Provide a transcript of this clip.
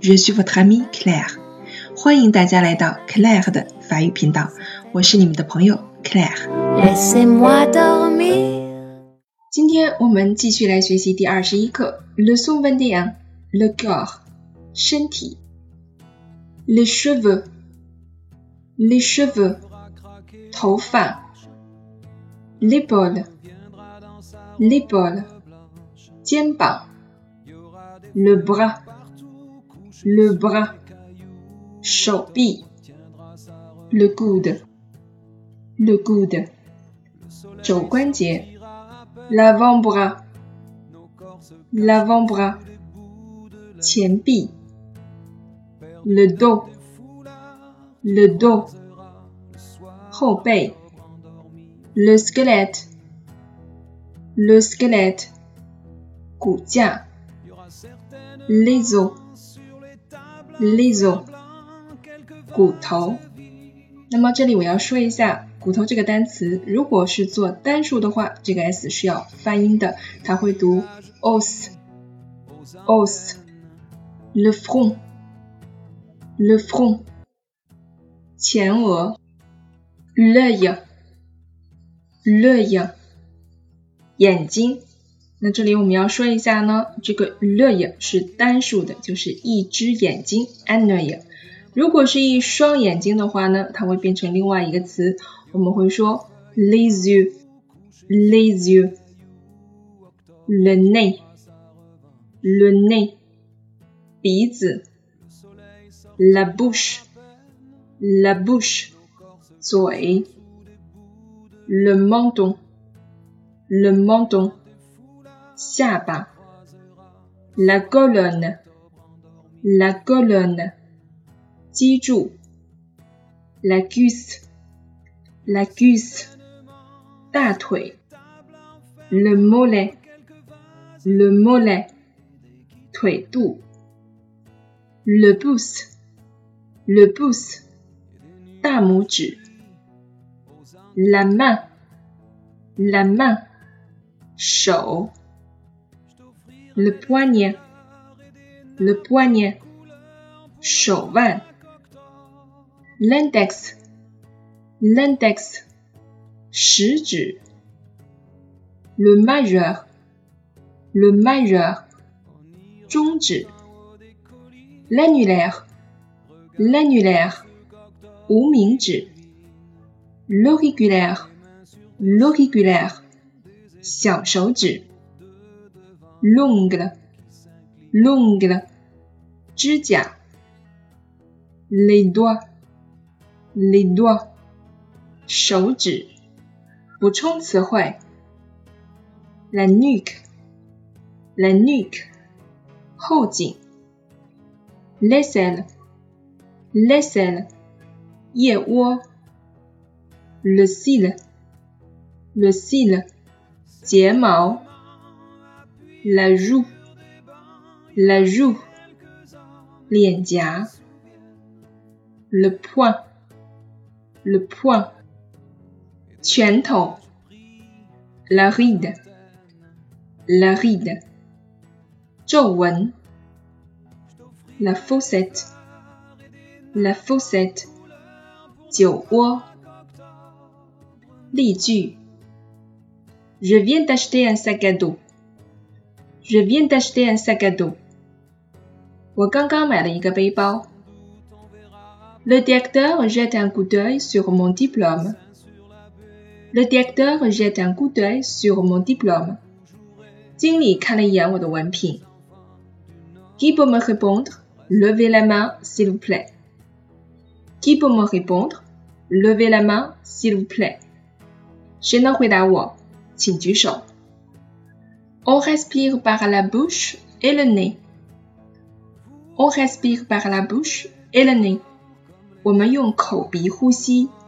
Je suis votre amie Claire. 欢迎大家来到 Claire 的法语频道，我是你们的朋友 Claire。今天我们继续来学习第二十一课，leçon vingt-et-un，le corps，身体，les cheveux，les cheveux，头发，l'épaule，l'épaule，肩膀，le le bras, Chopi le coude, le coude, l'avant-bras, l'avant-bras, le dos, le dos, le squelette, le squelette, les os. Les os, 骨头。那么这里我要说一下。骨头这个单词，如果是做单数的话，这个 s 是要发音的，它会读 os，os，le front，le front，前额，l'œil，l'œil，眼睛。那这里我们要说一下呢，这个 l'œil 是单数的，就是一只眼睛，un œil。如果是一双眼睛的话呢，它会变成另外一个词。我们会说 les yeux, les yeux, le nez, le nez, 鼻子 la bouche, la bouche, 嘴 le menton, le menton, 下巴 la colonne, la colonne, 脊柱 la cuisse la cuisse, le mollet, le mollet, le pouce, le pouce, la main, la main, chaud, Le poignet, le poignet, chauvin, l'index, l'index, le majeur, le majeur, l'annulaire, l'annulaire, l'auriculaire, l'auriculaire, l'ongle, l'ongle, les doigts, les doigts. 手指。补充词汇：la nuque，la nuque，后颈；l'aisselle，l'aisselle，腋窝；le cil，le cil，睫毛 ；la joue，la joue，脸颊；le poing，le poing。拳头，la ride，la ride，皱纹，la fossette，la fossette，酒窝。例句：Je viens d'acheter un sac à dos。 Je viens d'acheter un sac à dos。我刚刚买了一个背包。Le directeur jette un coup d'œil sur mon diplôme。Le directeur jette un coup d'œil sur mon diplôme. Qui peut me répondre? Levez la main, s'il vous plaît. Qui peut me répondre? Levez la main, s'il vous plaît. On respire par la bouche et le nez. On respire par la bouche et le nez. 我们用口鼻呼吸。 Restera peut-être